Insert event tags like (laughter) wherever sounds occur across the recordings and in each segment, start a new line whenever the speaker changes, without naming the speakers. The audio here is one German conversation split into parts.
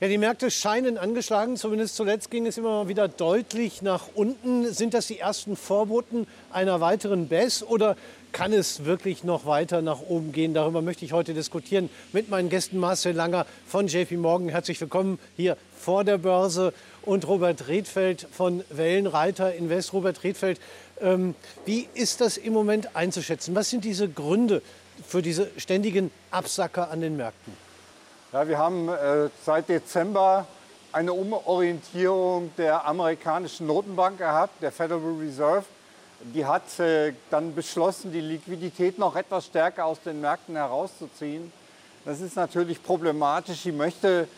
Ja, die Märkte scheinen angeschlagen. Zumindest zuletzt ging es immer mal wieder deutlich nach unten. Sind das die ersten Vorboten einer weiteren BES oder kann es wirklich noch weiter nach oben gehen? Darüber möchte ich heute diskutieren mit meinen Gästen Marcel Langer von JP Morgan. Herzlich willkommen hier vor der Börse und Robert Redfeld von Wellenreiter Invest. Robert Redfeld, ähm, wie ist das im Moment einzuschätzen? Was sind diese Gründe für diese ständigen Absacker an den Märkten?
Ja, wir haben äh, seit Dezember eine Umorientierung der amerikanischen Notenbank gehabt, der Federal Reserve. Die hat äh, dann beschlossen, die Liquidität noch etwas stärker aus den Märkten herauszuziehen. Das ist natürlich problematisch. Sie möchte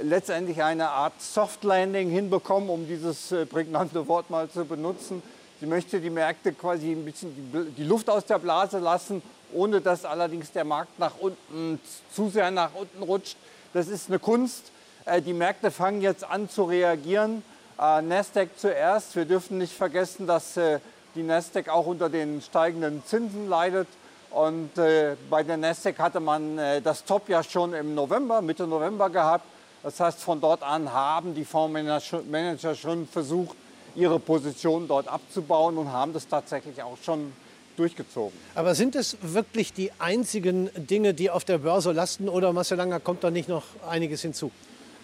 letztendlich eine Art Soft Landing hinbekommen, um dieses äh, prägnante Wort mal zu benutzen. Sie möchte die Märkte quasi ein bisschen die Luft aus der Blase lassen ohne dass allerdings der Markt nach unten zu sehr nach unten rutscht. Das ist eine Kunst. Äh, die Märkte fangen jetzt an zu reagieren. Äh, Nasdaq zuerst. Wir dürfen nicht vergessen, dass äh, die Nasdaq auch unter den steigenden Zinsen leidet. Und bei der Nasdaq hatte man das Top ja schon im November, Mitte November gehabt. Das heißt, von dort an haben die Fondsmanager schon versucht, ihre Position dort abzubauen und haben das tatsächlich auch schon durchgezogen.
Aber sind es wirklich die einzigen Dinge, die auf der Börse lasten oder Marcel Langer kommt da nicht noch einiges hinzu?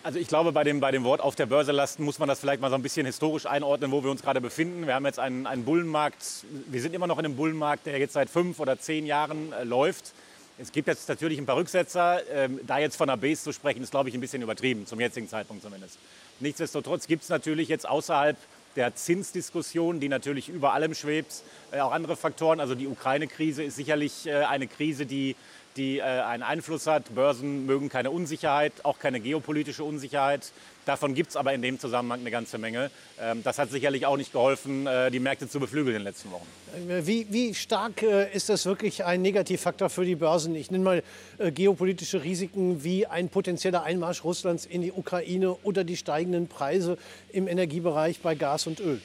Also ich glaube, bei dem, bei dem Wort auf der Börse lasten muss man das vielleicht mal so ein bisschen historisch einordnen, wo wir uns gerade befinden. Wir haben jetzt einen, einen Bullenmarkt, wir sind immer noch in einem Bullenmarkt, der jetzt seit fünf oder zehn Jahren äh, läuft. Es gibt jetzt natürlich ein paar Rücksetzer. Ähm, da jetzt von einer Base zu sprechen, ist, glaube ich, ein bisschen übertrieben, zum jetzigen Zeitpunkt zumindest. Nichtsdestotrotz gibt es natürlich jetzt außerhalb der Zinsdiskussion, die natürlich über allem schwebt, äh, auch andere Faktoren. Also die Ukraine-Krise ist sicherlich äh, eine Krise, die die äh, einen Einfluss hat. Börsen mögen keine Unsicherheit, auch keine geopolitische Unsicherheit. Davon gibt es aber in dem Zusammenhang eine ganze Menge. Ähm, das hat sicherlich auch nicht geholfen, äh, die Märkte zu beflügeln in den letzten Wochen.
Äh, wie, wie stark äh, ist das wirklich ein Negativfaktor für die Börsen? Ich nenne mal geopolitische Risiken wie ein potenzieller Einmarsch Russlands in die Ukraine oder die steigenden Preise im Energiebereich bei Gas und Öl.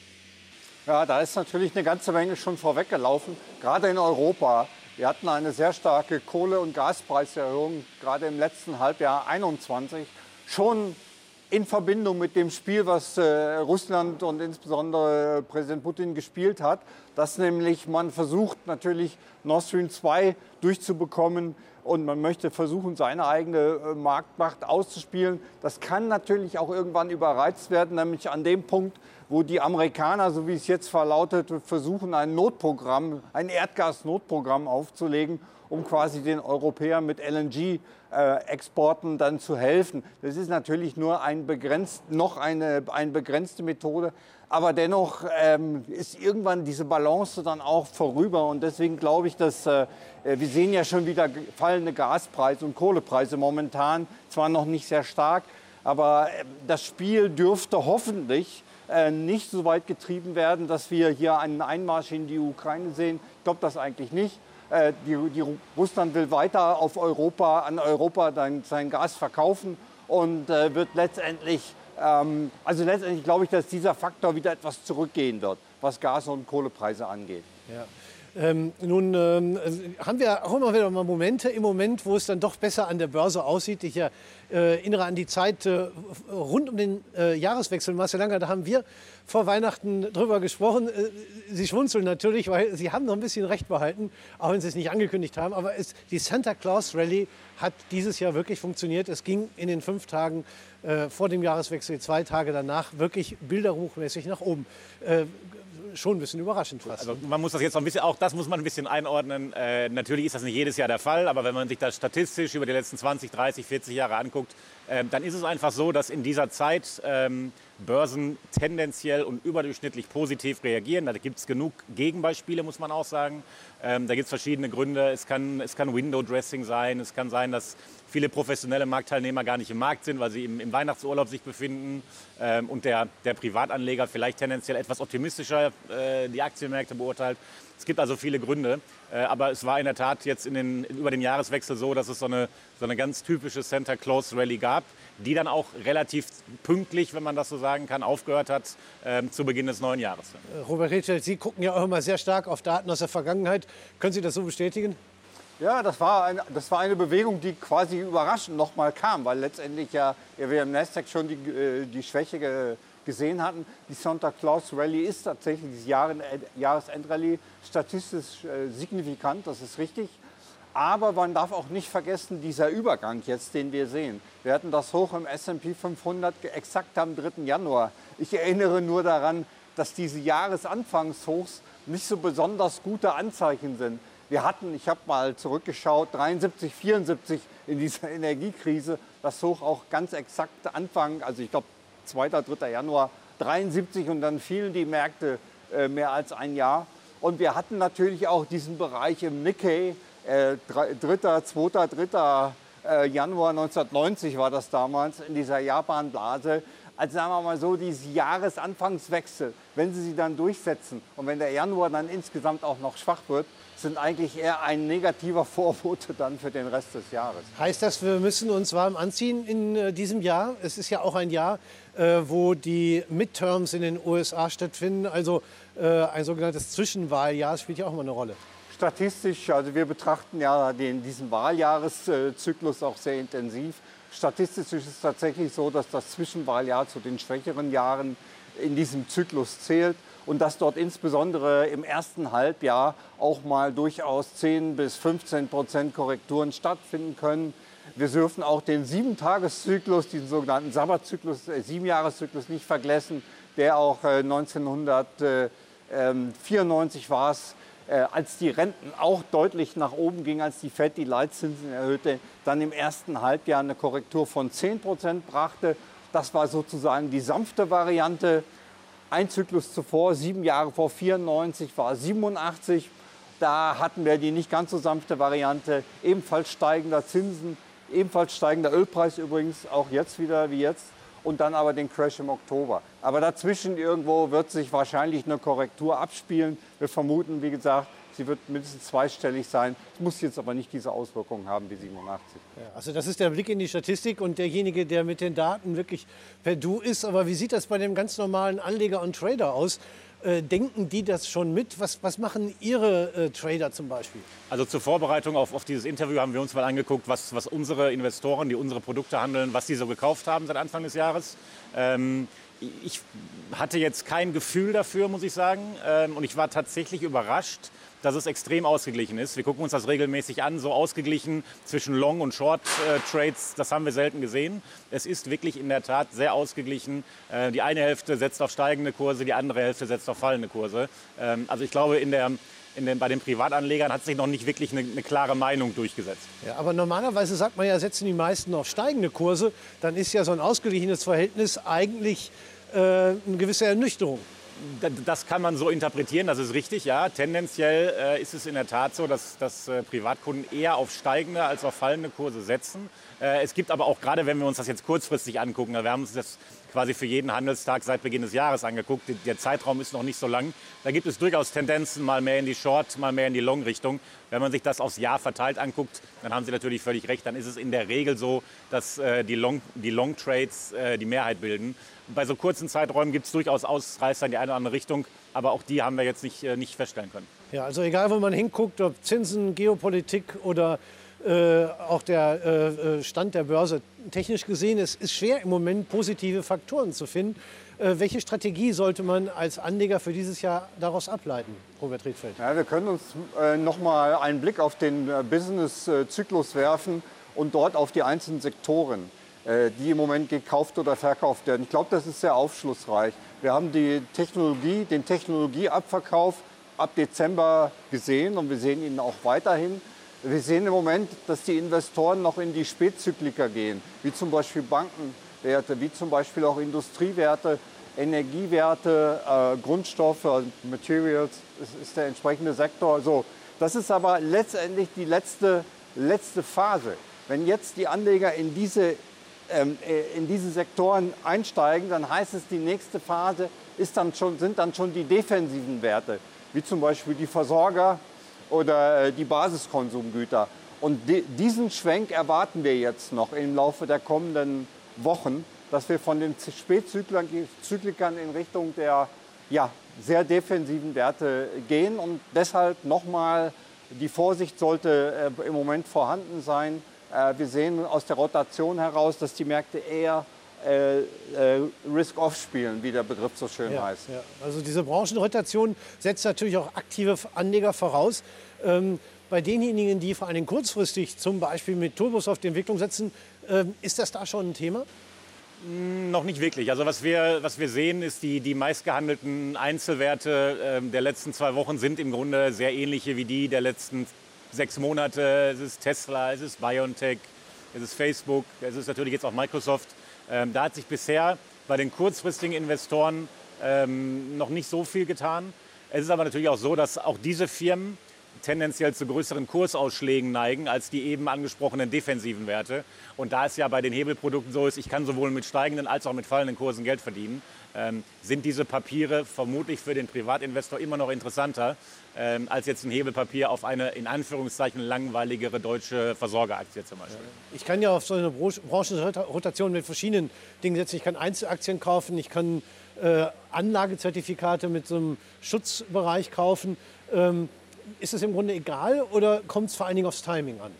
Ja, da ist natürlich eine ganze Menge schon vorweggelaufen, gerade in Europa. Wir hatten eine sehr starke Kohle- und Gaspreiserhöhung, gerade im letzten Halbjahr 2021, schon in Verbindung mit dem Spiel, was äh, Russland und insbesondere Präsident Putin gespielt hat, dass nämlich man versucht, natürlich Nord Stream 2 durchzubekommen und man möchte versuchen, seine eigene äh, Marktmacht auszuspielen. Das kann natürlich auch irgendwann überreizt werden, nämlich an dem Punkt, wo die Amerikaner, so wie es jetzt verlautet, versuchen, ein Notprogramm, ein Erdgasnotprogramm aufzulegen, um quasi den Europäern mit LNG-Exporten äh, dann zu helfen. Das ist natürlich nur ein begrenzt, noch eine, eine begrenzte Methode, aber dennoch ähm, ist irgendwann diese Balance dann auch vorüber. Und deswegen glaube ich, dass äh, wir sehen ja schon wieder fallende Gaspreise und Kohlepreise momentan, zwar noch nicht sehr stark, aber äh, das Spiel dürfte hoffentlich äh, nicht so weit getrieben werden, dass wir hier einen Einmarsch in die Ukraine sehen. Ich glaube das eigentlich nicht. Äh, die, die, Russland will weiter auf Europa, an Europa dann sein Gas verkaufen und äh, wird letztendlich ähm, also letztendlich glaube ich, dass dieser Faktor wieder etwas zurückgehen wird, was Gas- und Kohlepreise angeht.
Ja. Ähm, nun ähm, haben wir auch immer wieder mal Momente im Moment, wo es dann doch besser an der Börse aussieht. Ich äh, erinnere an die Zeit äh, rund um den äh, Jahreswechsel. Marcel Langer, da haben wir vor Weihnachten drüber gesprochen. Äh, Sie schmunzeln natürlich, weil Sie haben noch ein bisschen Recht behalten, auch wenn Sie es nicht angekündigt haben. Aber es, die Santa Claus Rally hat dieses Jahr wirklich funktioniert. Es ging in den fünf Tagen äh, vor dem Jahreswechsel, zwei Tage danach, wirklich bilderbuchmäßig nach oben. Schon ein bisschen überraschend fast.
Also man muss das jetzt noch ein bisschen, auch das muss man ein bisschen einordnen. Äh, natürlich ist das nicht jedes Jahr der Fall, aber wenn man sich das statistisch über die letzten 20, 30, 40 Jahre anguckt, dann ist es einfach so, dass in dieser Zeit ähm, Börsen tendenziell und überdurchschnittlich positiv reagieren. Da gibt es genug Gegenbeispiele, muss man auch sagen. Ähm, da gibt es verschiedene Gründe. Es kann, es kann Window-Dressing sein. Es kann sein, dass viele professionelle Marktteilnehmer gar nicht im Markt sind, weil sie im, im Weihnachtsurlaub sich befinden. Ähm, und der, der Privatanleger vielleicht tendenziell etwas optimistischer äh, die Aktienmärkte beurteilt. Es gibt also viele Gründe. Äh, aber es war in der Tat jetzt in den, über den Jahreswechsel so, dass es so eine, so eine ganz typische Santa Claus Rally gab, die dann auch relativ pünktlich, wenn man das so sagen kann, aufgehört hat äh, zu Beginn des neuen Jahres.
Robert Rätschel, Sie gucken ja auch immer sehr stark auf Daten aus der Vergangenheit. Können Sie das so bestätigen?
Ja, das war, eine, das war eine Bewegung, die quasi überraschend nochmal kam, weil letztendlich ja wir im Nasdaq schon die, äh, die Schwäche gesehen hatten. Die Santa Claus Rally ist tatsächlich, diese Jahresendrallye, statistisch äh, signifikant, das ist richtig. Aber man darf auch nicht vergessen, dieser Übergang jetzt, den wir sehen. Wir hatten das hoch im S&P 500 exakt am 3. Januar. Ich erinnere nur daran, dass diese Jahresanfangshochs nicht so besonders gute Anzeichen sind. Wir hatten, ich habe mal zurückgeschaut, 73, 74 in dieser (laughs) Energiekrise, das Hoch auch ganz exakt Anfang, also ich glaube 2., 3. Januar 73 und dann fielen die Märkte äh, mehr als ein Jahr. Und wir hatten natürlich auch diesen Bereich im Nikkei, äh, 3., 2., 3. Äh, Januar 1990 war das damals in dieser Japan-Blase. Also sagen wir mal so, dieses Jahresanfangswechsel, wenn Sie sie dann durchsetzen und wenn der Januar dann insgesamt auch noch schwach wird, sind eigentlich eher ein negativer (laughs) Vorbote dann für den Rest des Jahres.
Heißt das, wir müssen uns warm anziehen in äh, diesem Jahr? Es ist ja auch ein Jahr, äh, wo die Midterms in den USA stattfinden. Also äh, ein sogenanntes Zwischenwahljahr spielt ja auch mal eine Rolle
statistisch, also wir betrachten ja den, diesen Wahljahreszyklus auch sehr intensiv. Statistisch ist es tatsächlich so, dass das Zwischenwahljahr zu den schwächeren Jahren in diesem Zyklus zählt und dass dort insbesondere im ersten Halbjahr auch mal durchaus 10 bis 15 Prozent Korrekturen stattfinden können. Wir dürfen auch den Sieben-Tages-Zyklus, diesen sogenannten Sabbatzyklus, äh, Siebenjahreszyklus nicht vergessen, der auch äh, 1994 war es, äh, als die Renten auch deutlich nach oben gingen, als die FED die Leitzinsen erhöhte, dann im ersten Halbjahr eine Korrektur von 10 Prozent brachte. Das war sozusagen die sanfte Variante. Ein Zyklus zuvor, sieben Jahre vor 94, war 87. Da hatten wir die nicht ganz so sanfte Variante, ebenfalls steigender Zinsen, ebenfalls steigender Ölpreis übrigens, auch jetzt wieder wie jetzt und dann aber den Crash im Oktober. Aber dazwischen irgendwo wird sich wahrscheinlich eine Korrektur abspielen. Wir vermuten, wie gesagt, sie wird mindestens zweistellig sein. Es muss jetzt aber nicht diese Auswirkungen haben wie 87.
Ja, also das ist der Blick in die Statistik und derjenige, der mit den Daten wirklich per Du ist. Aber wie sieht das bei dem ganz normalen Anleger und Trader aus? Äh, denken die das schon mit? Was, was machen Ihre äh, Trader zum Beispiel?
Also zur Vorbereitung auf, auf, dieses Interview haben wir uns mal angeguckt, was, was, unsere Investoren, die unsere Produkte handeln, was sie so gekauft haben seit Anfang des Jahres. Ähm, ich hatte jetzt kein Gefühl dafür, muss ich sagen. Ähm, und ich war tatsächlich überrascht, dass es extrem ausgeglichen ist. Wir gucken uns das regelmäßig an, so ausgeglichen zwischen Long- und Short-Trades, das haben wir selten gesehen. Es ist wirklich in der Tat sehr ausgeglichen. Äh, die eine Hälfte setzt auf steigende Kurse, die andere Hälfte setzt auf fallende Kurse. Ähm, also ich glaube, in der den, bei den Privatanlegern hat sich noch nicht wirklich eine, eine, klare Meinung durchgesetzt.
Ja, aber normalerweise sagt man ja, setzen die meisten auf steigende Kurse. Dann ist ja so ein ausgeglichenes Verhältnis eigentlich äh, eine gewisse Ernüchterung
das kann man so interpretieren, das ist richtig, ja. Tendenziell äh, ist es in der Tat so, dass, dass äh, Privatkunden eher auf steigende als auf fallende Kurse setzen. Äh, es gibt aber auch, gerade wenn wir uns das jetzt kurzfristig angucken, wir haben uns das quasi für jeden Handelstag seit Beginn des Jahres angeguckt, der Zeitraum ist noch nicht so lang, da gibt es durchaus Tendenzen, mal mehr in die Short, mal mehr in die Long-Richtung. Wenn man sich das aufs Jahr verteilt anguckt, dann haben Sie natürlich völlig recht, dann ist es in der Regel so, dass äh, die Long-Trades Long äh, die Mehrheit bilden. Bei so kurzen Zeiträumen gibt es durchaus Ausreißer in die eine oder andere Richtung, aber auch die haben wir jetzt nicht, äh, nicht feststellen können.
Ja, also egal, wo man hinguckt, ob Zinsen, Geopolitik oder äh, auch der äh, äh, Stand der Börse, technisch gesehen, es ist schwer im Moment positive Faktoren zu finden. Äh, welche Strategie sollte man als Anleger für dieses Jahr daraus ableiten, Robert Riedfeld?
Ja, wir können uns äh, noch mal einen Blick auf den Business-Zyklus werfen und dort auf die einzelnen Sektoren. Äh, die im Moment gekauft oder verkauft werden. Ich glaube, das ist sehr aufschlussreich. Wir haben die Technologie, den Technologieabverkauf ab Dezember gesehen und wir sehen ihn auch weiterhin. Wir sehen im Moment, dass die Investoren noch in die Spätzyklika gehen, wie zum Beispiel Bankenwerte, wie zum Beispiel auch Industriewerte, Energiewerte, äh, Grundstoffe, Materials ist, ist der entsprechende Sektor. Also, das ist aber letztendlich die letzte, letzte Phase. Wenn jetzt die Anleger in diese ähm, äh, in diese Sektoren einsteigen, dann heißt es, die nächste Phase ist dann schon, sind dann schon die defensiven Werte, wie zum Beispiel die Versorger oder äh, die Basiskonsumgüter. Und diesen Schwenk erwarten wir jetzt noch im Laufe der kommenden Wochen, dass wir von den Spätzyklikern in Richtung der ja, sehr defensiven Werte gehen und deshalb nochmal Die Vorsicht sollte äh, im Moment vorhanden sein. Äh, wir sehen aus der Rotation heraus, dass die Märkte eher äh, äh, Risk-Off spielen, wie der Begriff so schön
ja,
heißt.
Ja. Also diese Branchenrotation setzt natürlich auch aktive Anleger voraus. Ähm, bei denjenigen, die vor allem kurzfristig zum Beispiel mit Turbos auf die Entwicklung setzen, ähm, ist das da schon ein Thema?
Hm, noch nicht wirklich. Also was wir, was wir sehen, ist, die, die meistgehandelten Einzelwerte äh, der letzten zwei Wochen sind im Grunde sehr ähnliche wie die der letzten sechs Monate. Es ist Tesla, es ist BioNTech, es ist Facebook, es ist natürlich jetzt auch Microsoft. Ähm, da hat sich bisher bei den kurzfristigen Investoren ähm, noch nicht so viel getan. Es ist aber natürlich auch so, dass auch diese Firmen tendenziell zu größeren Kursausschlägen neigen als die eben angesprochenen defensiven Werte. Und da es ja bei den Hebelprodukten so ist, ich kann sowohl mit steigenden als auch mit fallenden Kursen Geld verdienen, ähm, sind diese Papiere vermutlich für den Privatinvestor immer noch interessanter ähm, als jetzt ein Hebelpapier auf eine in Anführungszeichen langweiligere deutsche Versorgeraktie zum Beispiel.
Ich kann ja auf so eine Branchenrotation mit verschiedenen Dingen setzen. Ich kann Einzelaktien kaufen, ich kann äh, Anlagezertifikate mit so einem Schutzbereich kaufen. Ähm, ist es im Grunde egal oder kommt es vor allen Dingen aufs Timing an?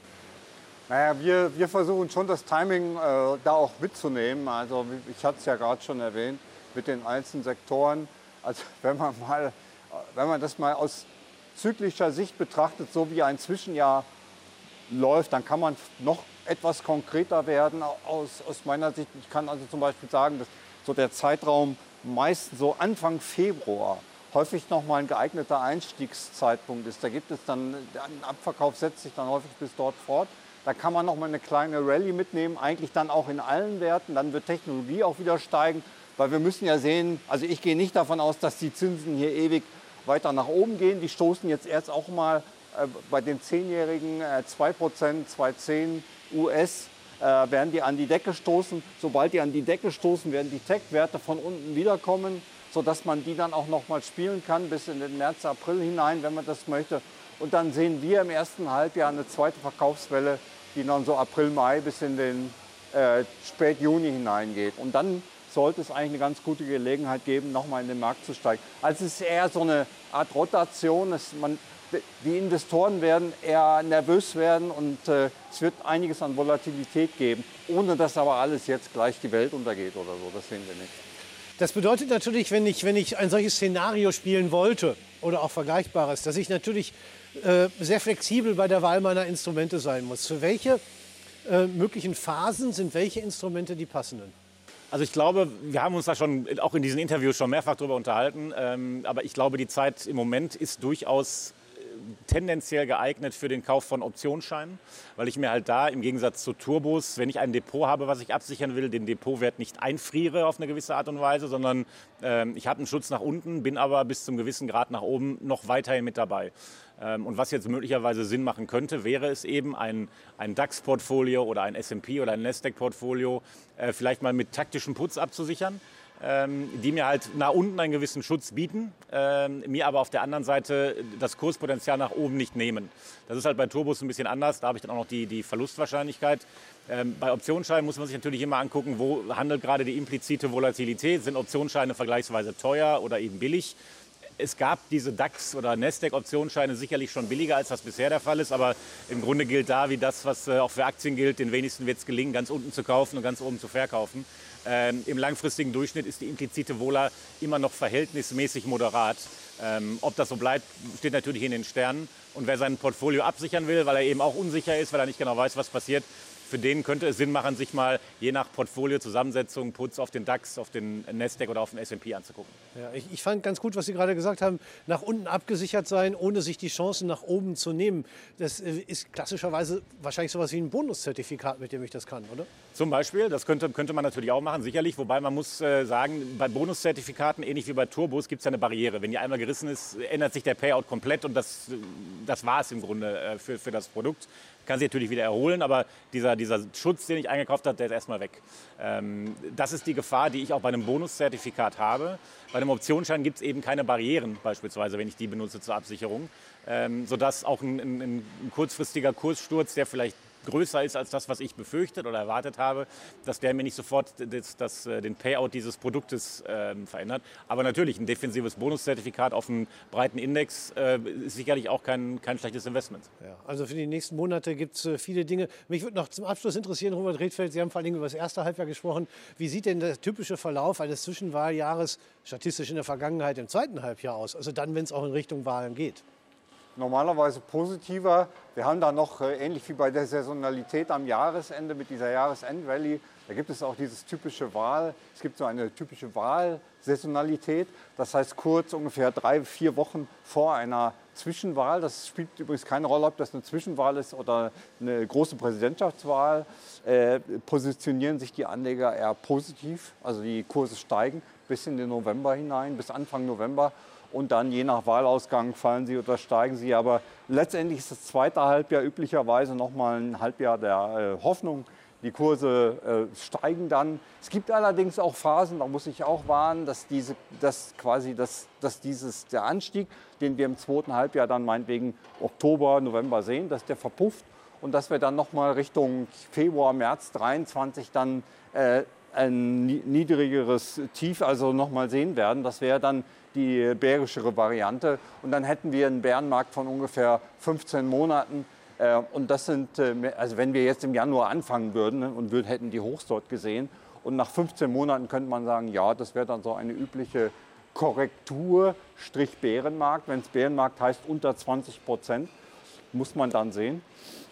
Naja, wir, wir versuchen schon das Timing äh, da auch mitzunehmen. Also ich hatte es ja gerade schon erwähnt mit den einzelnen Sektoren. Also (laughs) wenn man, mal, wenn man das mal aus zyklischer Sicht betrachtet, so wie ein Zwischenjahr läuft, dann kann man noch etwas konkreter werden aus, aus meiner Sicht. Ich kann also zum Beispiel sagen, dass so der Zeitraum meistens so Anfang Februar häufig noch mal ein geeigneter Einstiegszeitpunkt ist. Da gibt es dann, ein Abverkauf setzt sich dann häufig bis dort fort. Da kann man noch mal eine kleine Rallye mitnehmen, eigentlich dann auch in allen Werten. Dann wird Technologie auch wieder steigen, weil wir müssen ja sehen, also ich gehe nicht davon aus, dass die Zinsen hier ewig weiter nach oben gehen. Die stoßen jetzt erst auch mal äh, bei den Zehnjährigen äh, 2%, 2,10 US werden die an die Decke stoßen. Sobald die an die Decke stoßen, werden die Tech-Werte von unten wiederkommen sodass man die dann auch noch mal spielen kann bis in den März, April hinein, wenn man das möchte. Und dann sehen wir im ersten Halbjahr eine zweite Verkaufswelle, die dann so April, Mai bis in den äh, Spät Juni hineingeht. Und dann sollte es eigentlich eine ganz gute Gelegenheit geben, nochmal in den Markt zu steigen. Also es ist eher so eine Art Rotation. Man, die Investoren werden eher nervös werden und äh, es wird einiges an Volatilität geben, ohne dass aber alles jetzt gleich die Welt untergeht oder so. Das sehen wir nicht.
Das bedeutet natürlich, wenn ich, wenn ich ein solches Szenario spielen wollte oder auch Vergleichbares, dass ich natürlich äh, sehr flexibel bei der Wahl meiner Instrumente sein muss. Für welche äh, möglichen Phasen sind welche Instrumente die passenden?
Also ich glaube, wir haben uns da schon auch in diesen Interviews schon mehrfach darüber unterhalten. Ähm, aber ich glaube, die Zeit im Moment ist durchaus tendenziell geeignet für den Kauf von Optionsscheinen, weil ich mir halt da im Gegensatz zu Turbos, wenn ich ein Depot habe, was ich absichern will, den Depotwert nicht einfriere auf eine gewisse Art und Weise, sondern äh, ich habe einen Schutz nach unten, bin aber bis zum gewissen Grad nach oben noch weiterhin mit dabei. Ähm, und was jetzt möglicherweise Sinn machen könnte, wäre es eben ein, ein DAX-Portfolio oder ein S&P oder ein Nasdaq-Portfolio äh, vielleicht mal mit taktischem Putz abzusichern die mir halt nach unten einen gewissen Schutz bieten, ähm, mir aber auf der anderen Seite das Kurspotenzial nach oben nicht nehmen. Das ist halt bei Turbos ein bisschen anders, da habe ich dann auch noch die, die Verlustwahrscheinlichkeit. Ähm, bei Optionsscheinen muss man sich natürlich immer angucken, wo handelt gerade die implizite Volatilität. Sind Optionsscheine vergleichsweise teuer oder eben billig? Es gab diese DAX- oder Nasdaq-Optionsscheine sicherlich schon billiger, als das bisher der Fall ist. Aber im Grunde gilt da, wie das, was äh, auch für Aktien gilt, den wenigsten wird es gelingen, ganz unten zu kaufen und ganz oben zu verkaufen. Ähm, Im langfristigen Durchschnitt ist die implizite Vola immer noch verhältnismäßig moderat. Ähm, ob das so bleibt, steht natürlich in den Sternen. Und wer sein Portfolio absichern will, weil er eben auch unsicher ist, weil er nicht genau weiß, was passiert, für den könnte es Sinn machen, sich mal je nach Portfolio-Zusammensetzung, Putz auf den DAX, auf den Nasdaq oder auf den S&P anzugucken.
Ja, ich, ich, fand ganz gut, was Sie gerade gesagt haben, nach unten abgesichert sein, ohne sich die Chancen nach oben zu nehmen. Das äh, ist klassischerweise wahrscheinlich sowas wie ein Bonuszertifikat, mit dem ich das kann, oder?
Zum Beispiel, das könnte, könnte man natürlich auch machen, sicherlich. Wobei man muss äh, sagen, bei Bonuszertifikaten, ähnlich wie bei Turbos, gibt es ja eine Barriere. Wenn die einmal gerissen ist, ändert sich der Payout komplett und das, das war es im Grunde äh, für, für das Produkt kann sich natürlich wieder erholen, aber dieser, dieser Schutz, den ich eingekauft habe, der ist erstmal weg. Ähm, das ist die Gefahr, die ich auch bei einem Bonuszertifikat habe. Bei einem Optionsschein gibt es eben keine Barrieren, beispielsweise, wenn ich die benutze zur Absicherung, ähm, sodass auch ein, ein, ein kurzfristiger Kurssturz, der vielleicht größer ist als das, was ich befürchtet oder erwartet habe, dass der mir nicht sofort das, das, äh, den Payout dieses Produktes äh, verändert. Aber natürlich, ein defensives Bonuszertifikat auf einen breiten Index äh, ist sicherlich auch kein, kein schlechtes Investment.
Ja, also für die nächsten Monate gibt es äh, viele Dinge. Mich würde noch zum Abschluss interessieren, Robert Redfeld, Sie haben vor allem über das erste Halbjahr gesprochen. Wie sieht denn der typische Verlauf eines Zwischenwahljahres statistisch in der Vergangenheit im zweiten Halbjahr aus? Also dann, wenn es auch in Richtung Wahlen geht
normalerweise positiver. Wir haben da noch, äh, ähnlich wie bei der Saisonalität am Jahresende mit dieser Jahresend-Rallye, da gibt es auch dieses typische Wahl, es gibt so eine typische Wahlsaisonalität. Das heißt kurz ungefähr drei, vier Wochen vor einer Zwischenwahl. Das spielt übrigens keine Rolle, ob das eine Zwischenwahl ist oder eine große Präsidentschaftswahl. Äh, positionieren sich die Anleger eher positiv, also die Kurse steigen bis in den November hinein, bis Anfang November und dann je nach Wahlausgang fallen sie oder steigen sie. Aber letztendlich ist das zweite Halbjahr üblicherweise nochmal ein Halbjahr der äh, Hoffnung. Die Kurse äh, steigen dann. Es gibt allerdings auch Phasen, da muss ich auch warnen, dass, diese, dass quasi das, dass dieses, der Anstieg, den wir im zweiten Halbjahr dann meinetwegen Oktober, November sehen, dass der verpufft und dass wir dann nochmal Richtung Februar, März 23 dann äh, ein niedrigeres Tief also nochmal sehen werden. Das wäre dann die bärischere Variante. Und dann hätten wir einen Bärenmarkt von ungefähr 15 Monaten. Äh, und das sind, äh, also wenn wir jetzt im Januar anfangen würden ne, und hätten die Hochs dort gesehen, und nach 15 Monaten könnte man sagen, ja, das wäre dann so eine übliche Korrektur, Strich Bärenmarkt. Wenn es Bärenmarkt heißt unter 20 Prozent, muss man dann sehen.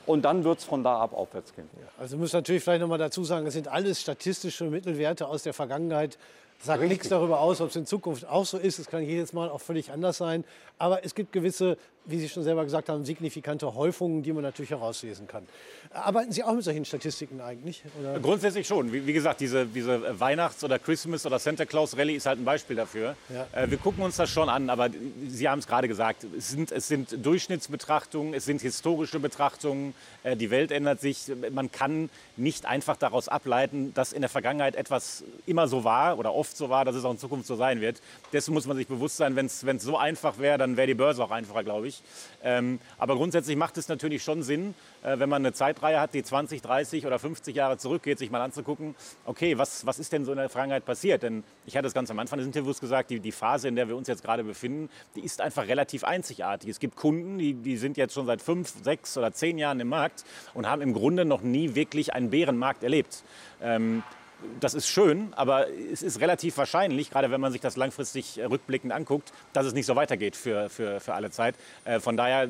Und dann wird es von da ab aufwärts gehen.
Ja, also muss natürlich vielleicht noch mal dazu sagen, das sind alles statistische Mittelwerte aus der Vergangenheit sagt Richtig. nichts darüber aus, ob es in Zukunft auch so ist. Es kann jedes Mal auch völlig anders sein. Aber es gibt gewisse, wie Sie schon selber gesagt haben, signifikante Häufungen, die man natürlich herauslesen kann. Arbeiten Sie auch mit solchen Statistiken eigentlich?
Oder? Grundsätzlich schon. Wie, wie, gesagt, diese, diese Weihnachts- oder Christmas- oder Santa Claus-Rallye ist halt ein Beispiel dafür. Ja. Äh, wir gucken uns das schon an, aber Sie haben es gerade gesagt, es sind, es sind Durchschnittsbetrachtungen, es sind historische Betrachtungen. Äh, die Welt ändert sich. Man kann nicht einfach daraus ableiten, dass in der Vergangenheit etwas immer so war oder oft so war, dass es auch in Zukunft so sein wird. Dessen muss man sich bewusst sein. Wenn es so einfach wäre, dann wäre die Börse auch einfacher, glaube ich. Ähm, aber grundsätzlich macht es natürlich schon Sinn, äh, wenn man eine Zeitreihe hat, die 20, 30 oder 50 Jahre zurückgeht, sich mal anzugucken, okay, was, was ist denn so in der Vergangenheit passiert? Denn ich hatte es ganz am Anfang des Interviews gesagt, die, die Phase, in der wir uns jetzt gerade befinden, die ist einfach relativ einzigartig. Es gibt Kunden, die, die sind jetzt schon seit fünf, sechs oder zehn Jahren im Markt und haben im Grunde noch nie wirklich einen Bärenmarkt erlebt. Ähm, das ist schön, aber es ist relativ wahrscheinlich, gerade wenn man sich das langfristig rückblickend anguckt, dass es nicht so weitergeht für, für, für alle Zeit. Äh, von daher,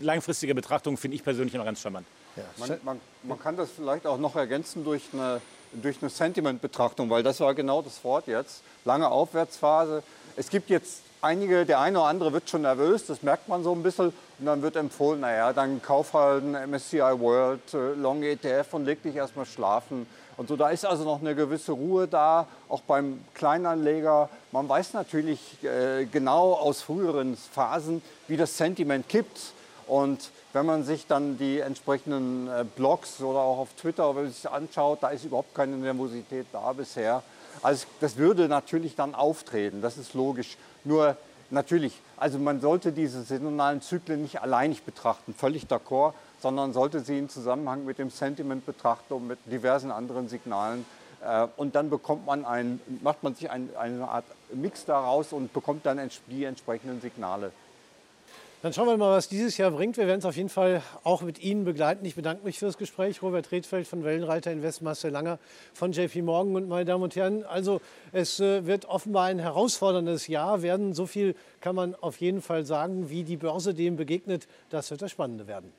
langfristige Betrachtung finde ich persönlich immer ganz charmant.
Ja. Man, man, man, kann das vielleicht auch noch ergänzen durch eine, durch eine Sentiment-Betrachtung, weil das war genau das Wort jetzt. Lange Aufwärtsphase. Es gibt jetzt einige, der eine oder andere wird schon nervös, das merkt man so ein bisschen. Und dann wird empfohlen, naja, dann kauf halt ein MSCI World, äh, Long ETF und leg dich erstmal schlafen. Und so, da ist also noch eine gewisse Ruhe da, auch beim Kleinanleger. Man weiß natürlich äh, genau aus früheren Phasen, wie das Sentiment kippt. Und wenn man sich dann die entsprechenden äh, Blogs oder auch auf Twitter wenn sich anschaut, da ist überhaupt keine Nervosität da bisher. Also das würde natürlich dann auftreten, das ist logisch. Nur natürlich, also man sollte diese saisonalen Zyklen nicht alleinig betrachten, völlig d'accord sondern sollte sie in Zusammenhang mit dem Sentiment betrachten und mit diversen anderen Signalen. Äh, und dann bekommt man ein, macht man sich ein, eine Art Mix daraus und bekommt dann die entsprechenden Signale.
Dann schauen wir mal, was dieses Jahr bringt. Wir werden es auf jeden Fall auch mit Ihnen begleiten. Ich bedanke mich für das Gespräch. Robert Redfeld von Wellenreiter Invest, Marcel Langer von JP Morgan. Und meine Damen und Herren, also es äh, wird offenbar ein herausforderndes Jahr werden. So viel kann man auf jeden Fall sagen, wie die Börse dem begegnet. Das wird das Spannende werden.